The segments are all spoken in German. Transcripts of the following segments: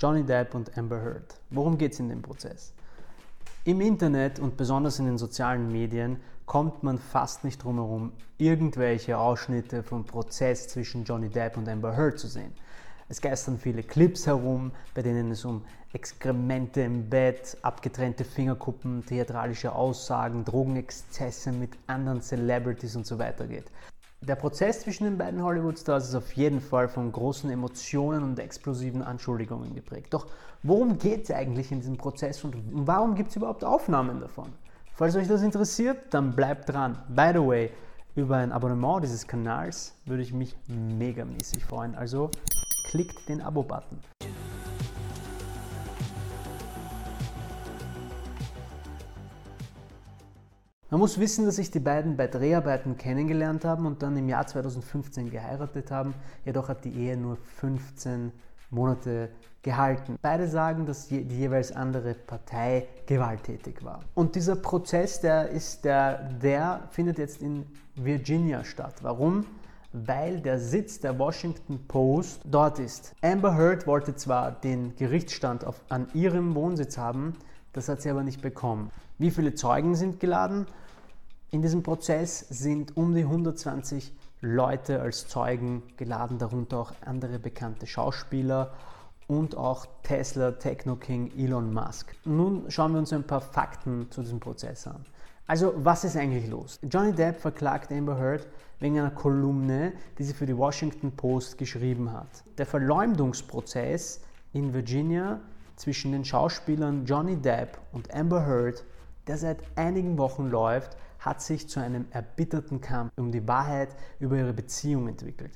Johnny Depp und Amber Heard. Worum geht es in dem Prozess? Im Internet und besonders in den sozialen Medien kommt man fast nicht drum herum, irgendwelche Ausschnitte vom Prozess zwischen Johnny Depp und Amber Heard zu sehen. Es geistern viele Clips herum, bei denen es um Exkremente im Bett, abgetrennte Fingerkuppen, theatralische Aussagen, Drogenexzesse mit anderen Celebrities und so weiter geht. Der Prozess zwischen den beiden Hollywood-Stars ist auf jeden Fall von großen Emotionen und explosiven Anschuldigungen geprägt. Doch worum geht es eigentlich in diesem Prozess und warum gibt es überhaupt Aufnahmen davon? Falls euch das interessiert, dann bleibt dran. By the way, über ein Abonnement dieses Kanals würde ich mich megamäßig freuen. Also klickt den Abo-Button. Man muss wissen, dass sich die beiden bei Dreharbeiten kennengelernt haben und dann im Jahr 2015 geheiratet haben. Jedoch hat die Ehe nur 15 Monate gehalten. Beide sagen, dass die jeweils andere Partei gewalttätig war. Und dieser Prozess, der ist der, der findet jetzt in Virginia statt. Warum? Weil der Sitz der Washington Post dort ist. Amber Heard wollte zwar den Gerichtsstand auf, an ihrem Wohnsitz haben, das hat sie aber nicht bekommen. Wie viele Zeugen sind geladen? In diesem Prozess sind um die 120 Leute als Zeugen geladen, darunter auch andere bekannte Schauspieler und auch Tesla Techno King Elon Musk. Nun schauen wir uns ein paar Fakten zu diesem Prozess an. Also, was ist eigentlich los? Johnny Depp verklagt Amber Heard wegen einer Kolumne, die sie für die Washington Post geschrieben hat. Der Verleumdungsprozess in Virginia zwischen den Schauspielern Johnny Depp und Amber Heard, der seit einigen Wochen läuft, hat sich zu einem erbitterten Kampf um die Wahrheit über ihre Beziehung entwickelt.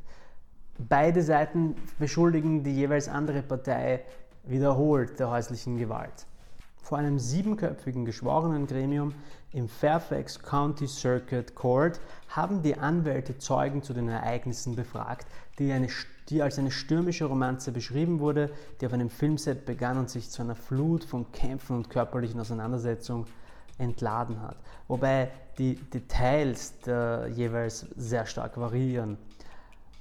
Beide Seiten beschuldigen die jeweils andere Partei wiederholt der häuslichen Gewalt. Vor einem siebenköpfigen Geschworenengremium im Fairfax County Circuit Court haben die Anwälte Zeugen zu den Ereignissen befragt, die, eine, die, als eine stürmische Romanze beschrieben wurde, die auf einem Filmset begann und sich zu einer Flut von Kämpfen und körperlichen Auseinandersetzungen entladen hat. Wobei die Details jeweils sehr stark variieren.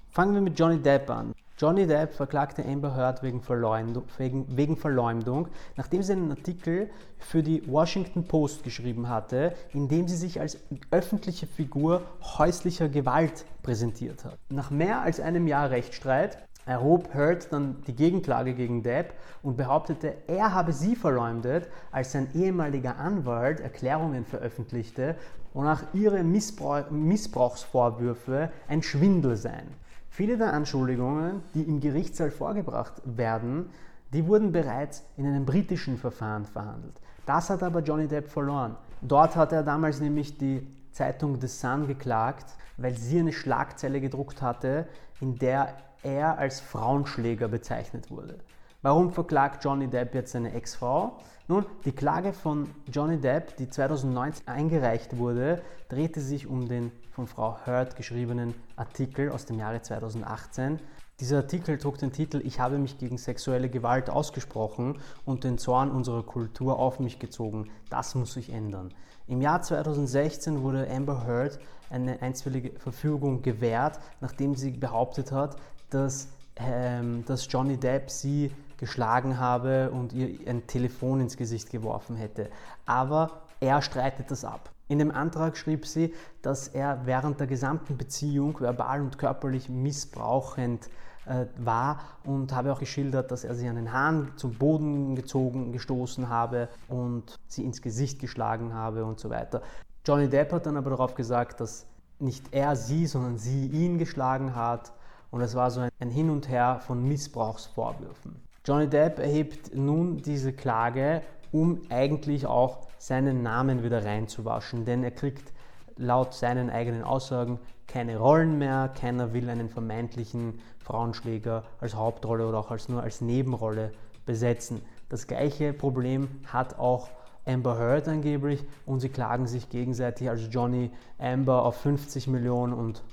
Fangen wir mit Johnny Depp an. Johnny Depp verklagte Amber Heard wegen Verleumdung, wegen, wegen Verleumdung, nachdem sie einen Artikel für die Washington Post geschrieben hatte, in dem sie sich als öffentliche Figur häuslicher Gewalt präsentiert hat. Nach mehr als einem Jahr Rechtsstreit erhob Heard dann die Gegenklage gegen Depp und behauptete, er habe sie verleumdet, als sein ehemaliger Anwalt Erklärungen veröffentlichte, wonach ihre Missbrauch, Missbrauchsvorwürfe ein Schwindel seien. Viele der Anschuldigungen, die im Gerichtssaal vorgebracht werden, die wurden bereits in einem britischen Verfahren verhandelt. Das hat aber Johnny Depp verloren. Dort hat er damals nämlich die Zeitung The Sun geklagt, weil sie eine Schlagzeile gedruckt hatte, in der er als Frauenschläger bezeichnet wurde. Warum verklagt Johnny Depp jetzt seine Ex-Frau? Nun, die Klage von Johnny Depp, die 2019 eingereicht wurde, drehte sich um den von Frau Heard geschriebenen Artikel aus dem Jahre 2018. Dieser Artikel trug den Titel Ich habe mich gegen sexuelle Gewalt ausgesprochen und den Zorn unserer Kultur auf mich gezogen. Das muss sich ändern. Im Jahr 2016 wurde Amber Heard eine einstweilige Verfügung gewährt, nachdem sie behauptet hat, dass, ähm, dass Johnny Depp sie geschlagen habe und ihr ein Telefon ins Gesicht geworfen hätte. Aber er streitet das ab. In dem Antrag schrieb sie, dass er während der gesamten Beziehung verbal und körperlich missbrauchend äh, war und habe auch geschildert, dass er sie an den Haaren zum Boden gezogen, gestoßen habe und sie ins Gesicht geschlagen habe und so weiter. Johnny Depp hat dann aber darauf gesagt, dass nicht er sie, sondern sie ihn geschlagen hat und es war so ein Hin und Her von Missbrauchsvorwürfen. Johnny Depp erhebt nun diese Klage, um eigentlich auch seinen Namen wieder reinzuwaschen, denn er kriegt laut seinen eigenen Aussagen keine Rollen mehr, keiner will einen vermeintlichen Frauenschläger als Hauptrolle oder auch als nur als Nebenrolle besetzen. Das gleiche Problem hat auch Amber Heard angeblich und sie klagen sich gegenseitig, also Johnny Amber auf 50 Millionen und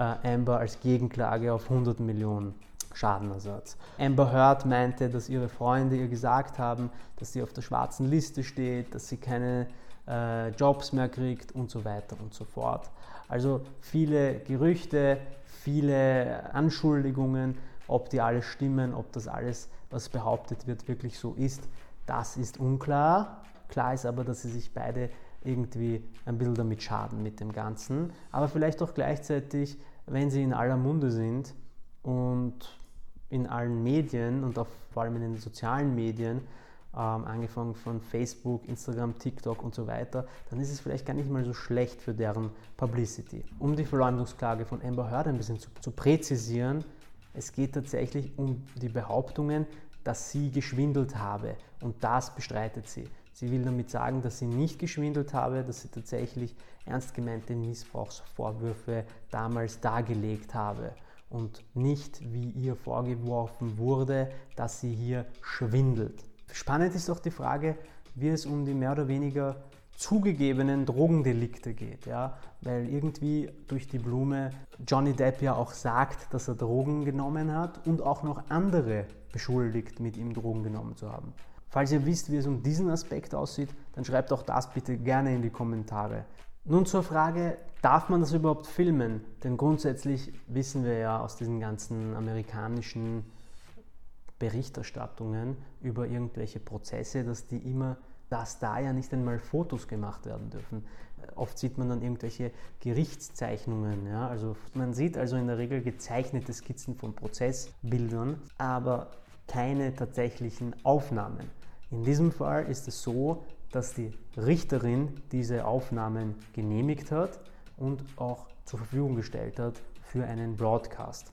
äh, Amber als Gegenklage auf 100 Millionen Schadenersatz. Amber Heard meinte, dass ihre Freunde ihr gesagt haben, dass sie auf der schwarzen Liste steht, dass sie keine äh, Jobs mehr kriegt und so weiter und so fort. Also viele Gerüchte, viele Anschuldigungen ob die alle stimmen, ob das alles, was behauptet wird, wirklich so ist, das ist unklar. Klar ist aber, dass sie sich beide irgendwie ein bisschen damit schaden mit dem Ganzen. Aber vielleicht auch gleichzeitig, wenn sie in aller Munde sind und in allen Medien und auch vor allem in den sozialen Medien, ähm, angefangen von Facebook, Instagram, TikTok und so weiter, dann ist es vielleicht gar nicht mal so schlecht für deren Publicity. Um die Verleumdungsklage von Amber Heard ein bisschen zu, zu präzisieren, es geht tatsächlich um die Behauptungen, dass sie geschwindelt habe und das bestreitet sie. Sie will damit sagen, dass sie nicht geschwindelt habe, dass sie tatsächlich ernst gemeinte Missbrauchsvorwürfe damals dargelegt habe und nicht, wie ihr vorgeworfen wurde, dass sie hier schwindelt. Spannend ist auch die Frage, wie es um die mehr oder weniger zugegebenen Drogendelikte geht, ja, weil irgendwie durch die Blume Johnny Depp ja auch sagt, dass er Drogen genommen hat und auch noch andere beschuldigt, mit ihm Drogen genommen zu haben. Falls ihr wisst, wie es um diesen Aspekt aussieht, dann schreibt auch das bitte gerne in die Kommentare. Nun zur Frage, darf man das überhaupt filmen? Denn grundsätzlich wissen wir ja aus diesen ganzen amerikanischen Berichterstattungen über irgendwelche Prozesse, dass die immer, dass da ja nicht einmal Fotos gemacht werden dürfen. Oft sieht man dann irgendwelche Gerichtszeichnungen. Ja? Also man sieht also in der Regel gezeichnete Skizzen von Prozessbildern, aber keine tatsächlichen Aufnahmen. In diesem Fall ist es so, dass die Richterin diese Aufnahmen genehmigt hat und auch zur Verfügung gestellt hat für einen Broadcast.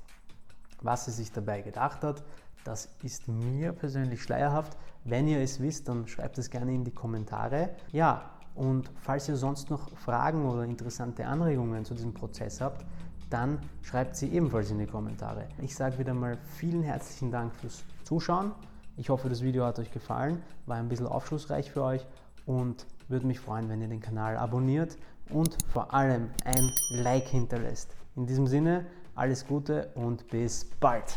Was sie sich dabei gedacht hat, das ist mir persönlich schleierhaft. Wenn ihr es wisst, dann schreibt es gerne in die Kommentare. Ja, und falls ihr sonst noch Fragen oder interessante Anregungen zu diesem Prozess habt, dann schreibt sie ebenfalls in die Kommentare. Ich sage wieder mal vielen herzlichen Dank fürs Zuschauen. Ich hoffe, das Video hat euch gefallen, war ein bisschen aufschlussreich für euch und würde mich freuen, wenn ihr den Kanal abonniert und vor allem ein Like hinterlässt. In diesem Sinne, alles Gute und bis bald.